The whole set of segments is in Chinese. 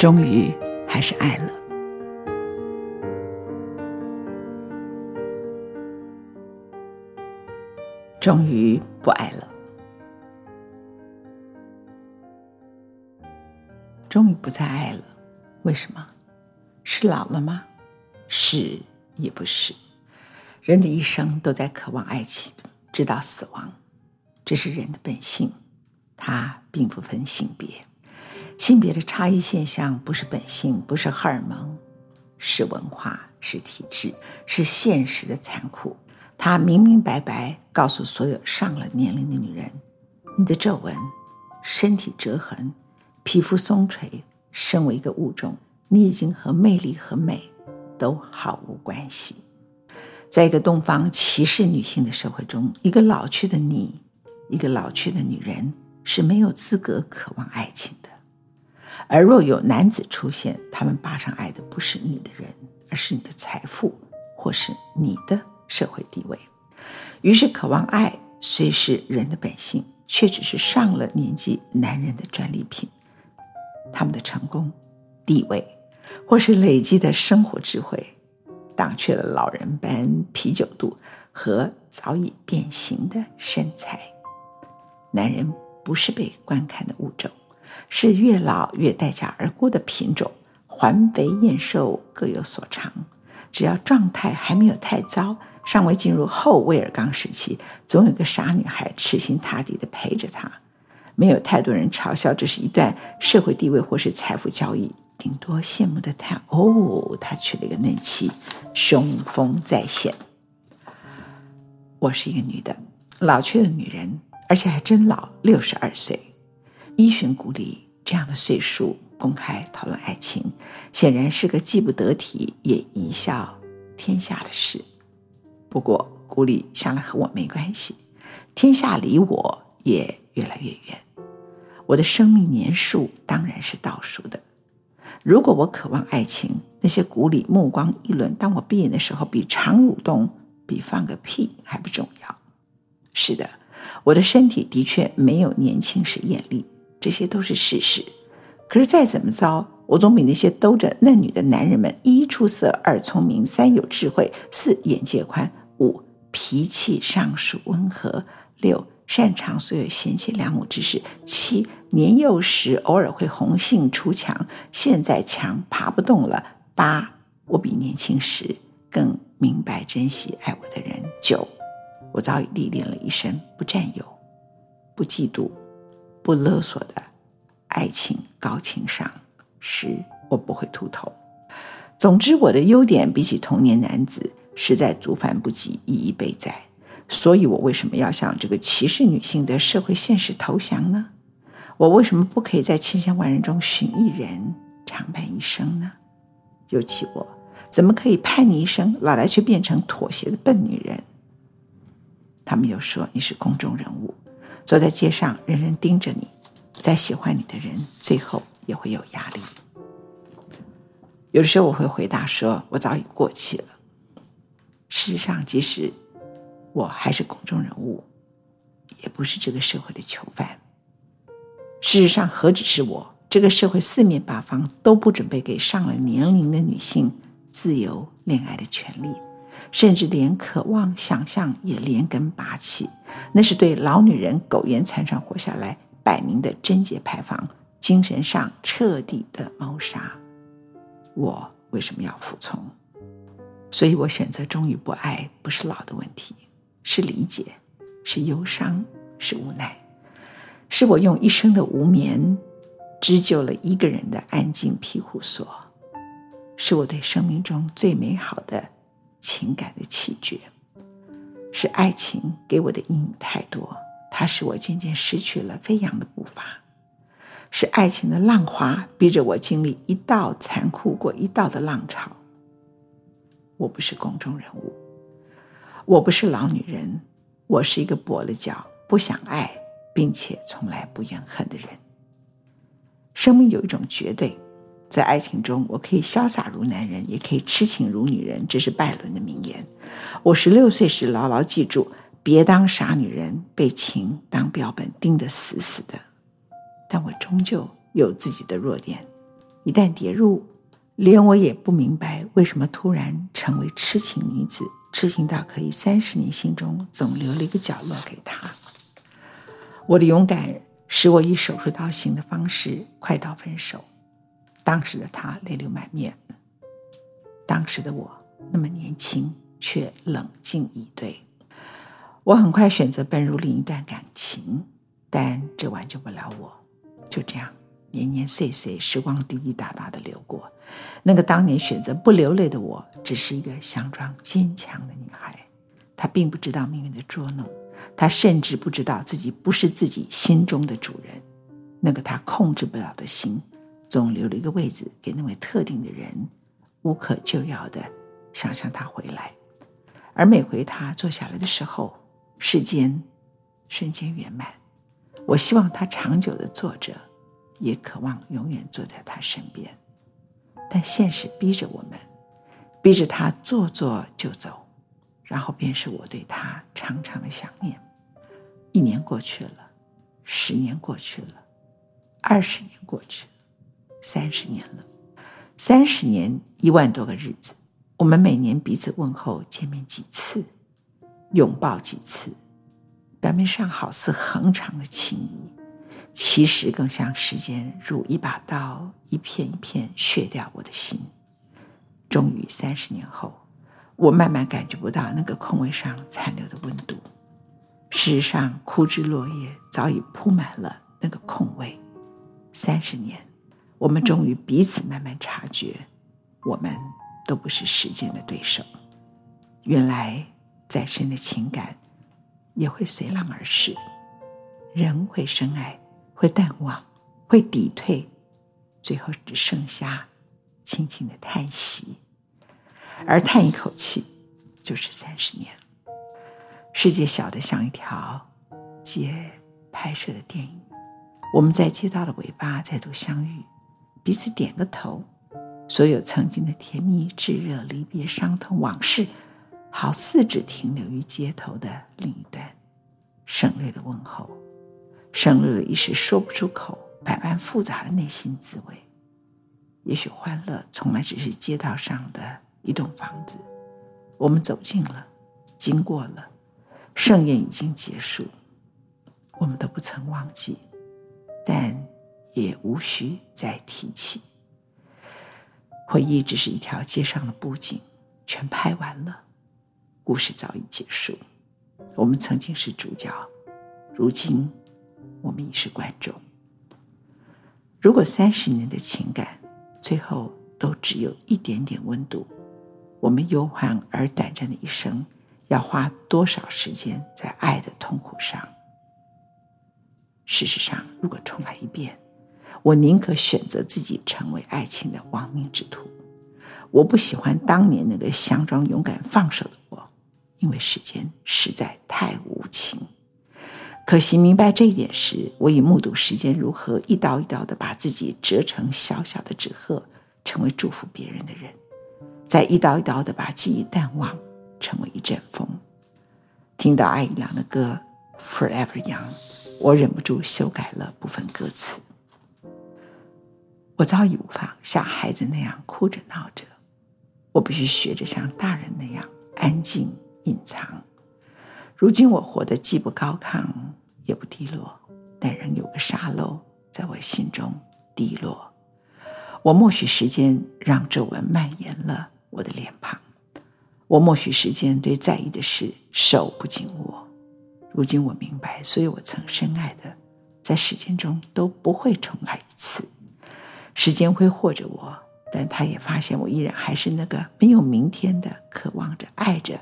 终于还是爱了，终于不爱了，终于不再爱了。为什么？是老了吗？是也不是。人的一生都在渴望爱情，直到死亡，这是人的本性，它并不分性别。性别的差异现象不是本性，不是荷尔蒙，是文化，是体制，是现实的残酷。它明明白白告诉所有上了年龄的女人：你的皱纹、身体折痕、皮肤松垂，身为一个物种，你已经和魅力和美都毫无关系。在一个东方歧视女性的社会中，一个老去的你，一个老去的女人是没有资格渴望爱情。而若有男子出现，他们霸上爱的不是你的人，而是你的财富，或是你的社会地位。于是，渴望爱虽是人的本性，却只是上了年纪男人的专利品。他们的成功、地位，或是累积的生活智慧，挡却了老人般啤酒肚和早已变形的身材。男人不是被观看的物种。是越老越待价而沽的品种，环肥燕瘦各有所长。只要状态还没有太糟，尚未进入后威尔刚时期，总有个傻女孩痴心塌地的陪着他。没有太多人嘲笑这是一段社会地位或是财富交易，顶多羡慕的叹：哦，他娶了一个嫩妻，雄风再现。我是一个女的，老去的女人，而且还真老，六十二岁。依循古礼这样的岁数公开讨论爱情，显然是个既不得体也贻笑天下的事。不过古礼向来和我没关系，天下离我也越来越远。我的生命年数当然是倒数的。如果我渴望爱情，那些古礼目光议论，当我闭眼的时候，比肠蠕动，比放个屁还不重要。是的，我的身体的确没有年轻时艳丽。这些都是事实，可是再怎么糟，我总比那些兜着嫩女的男人们一出色、二聪明、三有智慧、四眼界宽、五脾气尚属温和、六擅长所有贤妻良母之事、七年幼时偶尔会红杏出墙，现在墙爬不动了、八我比年轻时更明白珍惜爱我的人、九我早已历练了一生不占有、不嫉妒。不勒索的爱情高情商，十我不会秃头。总之，我的优点比起同年男子实在足繁不及，一一备载。所以，我为什么要向这个歧视女性的社会现实投降呢？我为什么不可以在千千万人中寻一人长伴一生呢？尤其我怎么可以叛逆一生，老来却变成妥协的笨女人？他们又说你是公众人物。走在街上，人人盯着你，再喜欢你的人，最后也会有压力。有的时候我会回答说：“我早已过气了。”事实上，即使我还是公众人物，也不是这个社会的囚犯。事实上，何止是我，这个社会四面八方都不准备给上了年龄的女性自由恋爱的权利。甚至连渴望想象也连根拔起，那是对老女人苟延残喘活下来摆明的贞洁牌坊，精神上彻底的谋杀。我为什么要服从？所以我选择忠于不爱，不是老的问题，是理解，是忧伤，是无奈，是我用一生的无眠织就了一个人的安静庇护所，是我对生命中最美好的。情感的弃绝，是爱情给我的阴影太多，它使我渐渐失去了飞扬的步伐。是爱情的浪花逼着我经历一道残酷过一道的浪潮。我不是公众人物，我不是老女人，我是一个跛了脚、不想爱，并且从来不怨恨的人。生命有一种绝对，在爱情中，我可以潇洒如男人，也可以痴情如女人，这是拜伦的名言。我十六岁时牢牢记住：别当傻女人，被情当标本钉得死死的。但我终究有自己的弱点，一旦跌入，连我也不明白为什么突然成为痴情女子，痴情到可以三十年心中总留了一个角落给他。我的勇敢使我以手术刀型的方式快刀分手。当时的他泪流满面，当时的我那么年轻却冷静以对。我很快选择奔入另一段感情，但这挽救不了我。就这样，年年岁岁，时光滴滴答答的流过。那个当年选择不流泪的我，只是一个佯装坚强的女孩。她并不知道命运的捉弄，她甚至不知道自己不是自己心中的主人。那个她控制不了的心，总留了一个位置给那位特定的人，无可救药的想象他回来。而每回他坐下来的时候，世间瞬间圆满。我希望他长久的坐着，也渴望永远坐在他身边。但现实逼着我们，逼着他坐坐就走，然后便是我对他长长的想念。一年过去了，十年过去了，二十年过去了，三十年了，三十年一万多个日子，我们每年彼此问候、见面几次，拥抱几次。表面上好似恒长的情谊，其实更像时间如一把刀，一片一片削掉我的心。终于三十年后，我慢慢感觉不到那个空位上残留的温度。事实上，枯枝落叶早已铺满了那个空位。三十年，我们终于彼此慢慢察觉，我们都不是时间的对手。原来，再深的情感。也会随浪而逝，人会深爱，会淡忘，会抵退，最后只剩下轻轻的叹息，而叹一口气就是三十年。世界小得像一条街拍摄的电影，我们在街道的尾巴再度相遇，彼此点个头，所有曾经的甜蜜、炙热、离别、伤痛、往事。好似只停留于街头的另一端，省略了问候，省略了一时说不出口、百般复杂的内心滋味。也许欢乐从来只是街道上的一栋房子，我们走近了，经过了，盛宴已经结束，我们都不曾忘记，但也无需再提起。回忆只是一条街上的布景，全拍完了。故事早已结束，我们曾经是主角，如今我们已是观众。如果三十年的情感最后都只有一点点温度，我们悠缓而短暂的一生要花多少时间在爱的痛苦上？事实上，如果重来一遍，我宁可选择自己成为爱情的亡命之徒。我不喜欢当年那个佯装勇敢放手的我。因为时间实在太无情，可惜明白这一点时，我已目睹时间如何一刀一刀的把自己折成小小的纸鹤，成为祝福别人的人，再一刀一刀的把记忆淡忘，成为一阵风。听到艾怡良的歌《Forever Young》，我忍不住修改了部分歌词。我早已无法像孩子那样哭着闹着，我必须学着像大人那样安静。隐藏。如今我活得既不高亢，也不低落，但仍有个沙漏在我心中滴落。我默许时间让皱纹蔓延了我的脸庞，我默许时间对在意的事手不紧握。如今我明白，所以我曾深爱的，在时间中都不会重来一次。时间挥霍着我，但他也发现我依然还是那个没有明天的，渴望着爱着。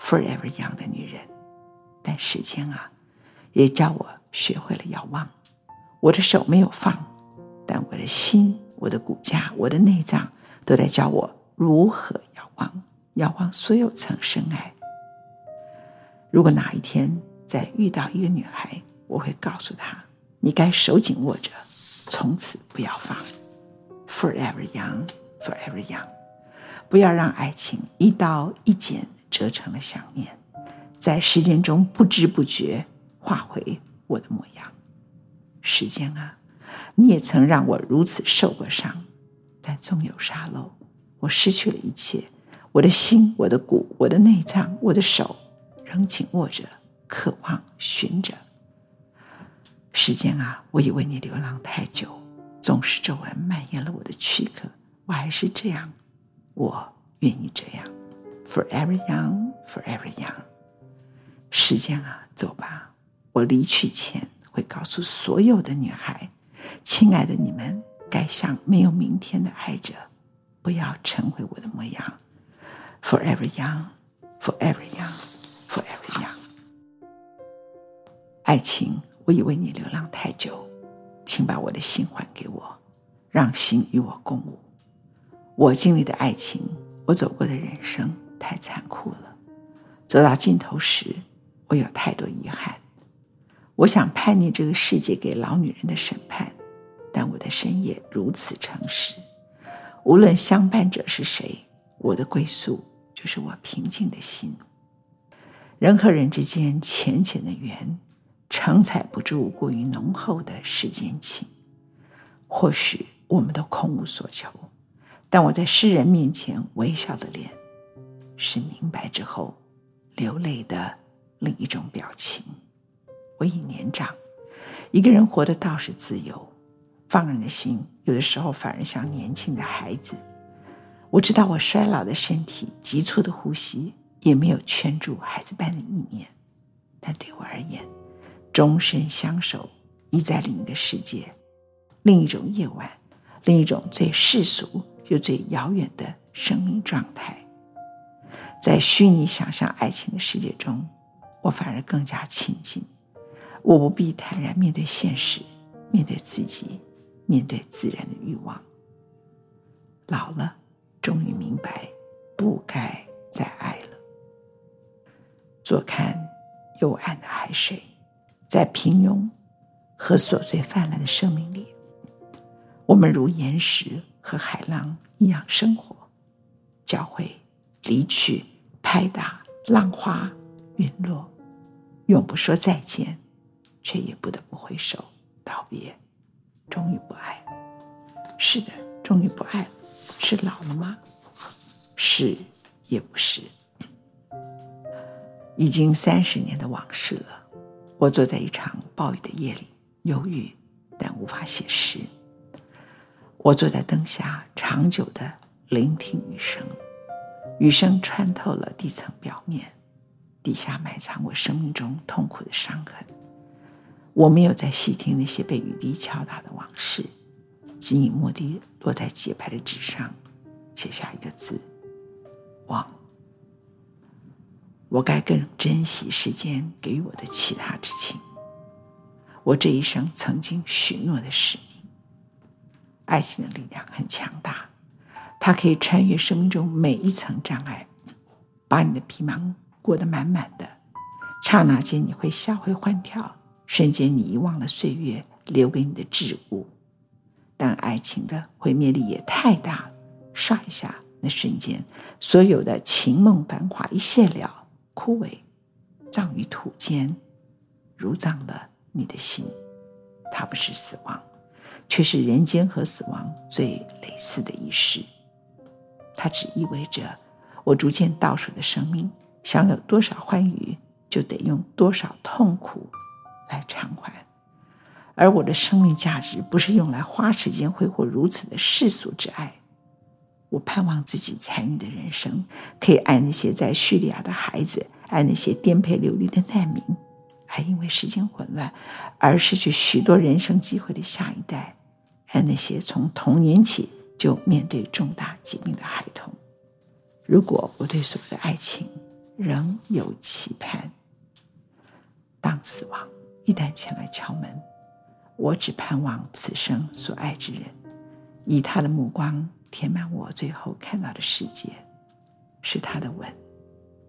Forever young 的女人，但时间啊，也教我学会了遥望。我的手没有放，但我的心、我的骨架、我的内脏都在教我如何仰望，仰望所有曾深爱。如果哪一天再遇到一个女孩，我会告诉她：你该手紧握着，从此不要放。Forever young, forever young。不要让爱情一刀一剪折成了想念，在时间中不知不觉化回我的模样。时间啊，你也曾让我如此受过伤，但纵有沙漏，我失去了一切，我的心、我的骨、我的内脏、我的手。仍紧握着，渴望寻着。时间啊，我已为你流浪太久，纵使皱纹蔓延了我的躯壳，我还是这样，我愿意这样。Forever young, forever young。时间啊，走吧，我离去前会告诉所有的女孩，亲爱的你们，该像没有明天的爱着，不要成为我的模样。Forever young, forever young。Forever young，爱情，我已为你流浪太久，请把我的心还给我，让心与我共舞。我经历的爱情，我走过的人生太残酷了。走到尽头时，我有太多遗憾。我想叛逆这个世界给老女人的审判，但我的深夜如此诚实。无论相伴者是谁，我的归宿就是我平静的心。人和人之间浅浅的缘，承载不住过于浓厚的世间情。或许我们都空无所求，但我在世人面前微笑的脸，是明白之后流泪的另一种表情。我已年长，一个人活得倒是自由，放任的心有的时候反而像年轻的孩子。我知道我衰老的身体，急促的呼吸。也没有圈住孩子般的意念，但对我而言，终身相守已在另一个世界，另一种夜晚，另一种最世俗又最遥远的生命状态。在虚拟想象爱情的世界中，我反而更加亲近。我不必坦然面对现实，面对自己，面对自然的欲望。老了，终于明白，不该再爱了。坐看幽暗的海水，在平庸和琐碎泛滥的生命里，我们如岩石和海浪一样生活，教会、离去、拍打、浪花、陨落，永不说再见，却也不得不回首道别。终于不爱了，是的，终于不爱了，是老了吗？是也不是。已经三十年的往事了。我坐在一场暴雨的夜里，忧郁，但无法写诗。我坐在灯下，长久的聆听雨声。雨声穿透了地层表面，底下埋藏我生命中痛苦的伤痕。我没有再细听那些被雨滴敲打的往事，仅以墨滴落在洁白的纸上，写下一个字：忘。我该更珍惜时间给予我的其他之情。我这一生曾经许诺的使命。爱情的力量很强大，它可以穿越生命中每一层障碍，把你的皮囊裹得满满的。刹那间，你会吓会欢跳，瞬间你遗忘了岁月留给你的桎梏。但爱情的毁灭力也太大了，唰一下，那瞬间，所有的情梦繁华一谢了。枯萎，葬于土间，如葬了你的心。它不是死亡，却是人间和死亡最类似的仪式。它只意味着，我逐渐倒数的生命，想有多少欢愉，就得用多少痛苦来偿还。而我的生命价值，不是用来花时间挥霍如此的世俗之爱。我盼望自己参与的人生，可以爱那些在叙利亚的孩子，爱那些颠沛流离的难民，爱因为时间混乱而失去许多人生机会的下一代，爱那些从童年起就面对重大疾病的孩童。如果我对所有的爱情仍有期盼，当死亡一旦前来敲门，我只盼望此生所爱之人，以他的目光填满我最后看到的世界，是他的吻，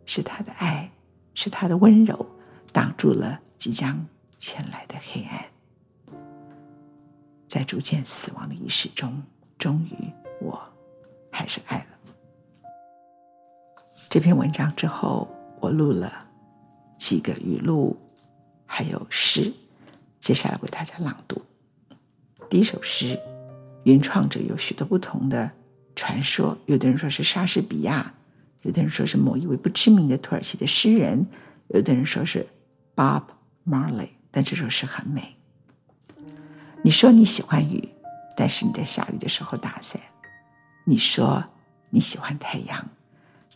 是他的爱，是他的温柔，挡住了即将前来的黑暗。在逐渐死亡的仪式中，终于，我还是爱了。这篇文章之后，我录了几个语录，还有诗，接下来为大家朗读。第一首诗，原创者有许多不同的传说，有的人说是莎士比亚，有的人说是某一位不知名的土耳其的诗人，有的人说是 Bob Marley，但这首诗很美。你说你喜欢雨，但是你在下雨的时候打伞；你说你喜欢太阳，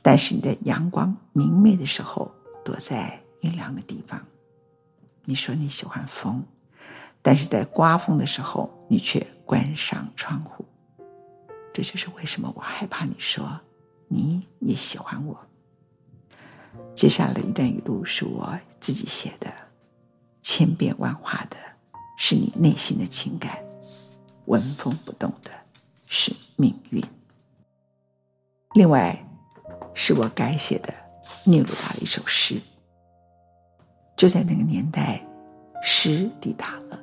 但是你在阳光明媚的时候躲在阴凉的地方；你说你喜欢风，但是在刮风的时候你却关上窗户。这就是为什么我害怕你说你也喜欢我。接下来的一段语录是我自己写的，千变万化的。是你内心的情感，纹风不动的是命运。另外，是我改写的聂鲁达的一首诗。就在那个年代，诗抵达了，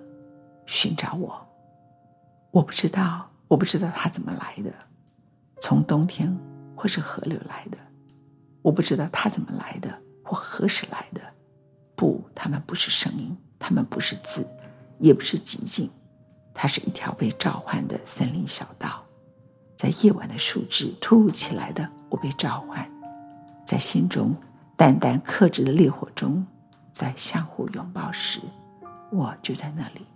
寻找我。我不知道，我不知道它怎么来的，从冬天或是河流来的。我不知道它怎么来的，或何时来的。不，它们不是声音，它们不是字。也不是寂静，它是一条被召唤的森林小道，在夜晚的树枝突如其来的我被召唤，在心中淡淡克制的烈火中，在相互拥抱时，我就在那里，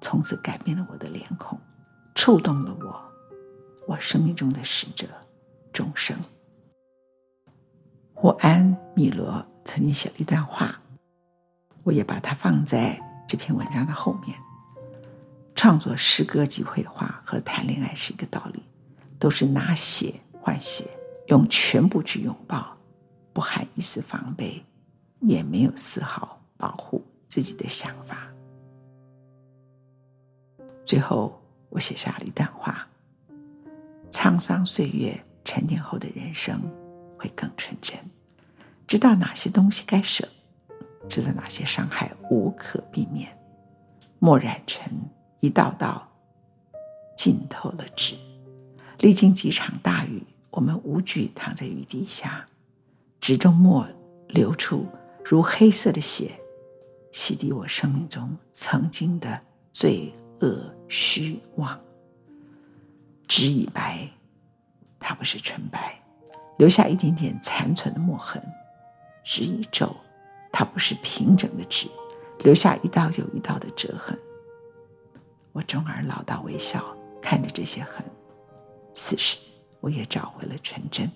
从此改变了我的脸孔，触动了我，我生命中的使者，众生。霍安米罗曾经写了一段话，我也把它放在。这篇文章的后面，创作诗歌及绘画和谈恋爱是一个道理，都是拿血换血，用全部去拥抱，不含一丝防备，也没有丝毫保护自己的想法。最后，我写下了一段话：沧桑岁月沉淀后的人生会更纯真，知道哪些东西该舍。知道哪些伤害无可避免，墨染成一道道浸透了纸。历经几场大雨，我们无惧躺在雨底下，纸中墨流出如黑色的血，洗涤我生命中曾经的罪恶虚妄。纸已白，它不是纯白，留下一点点残存的墨痕。纸已皱。它不是平整的纸，留下一道又一道的折痕。我终而老道微笑，看着这些痕。此时，我也找回了纯真。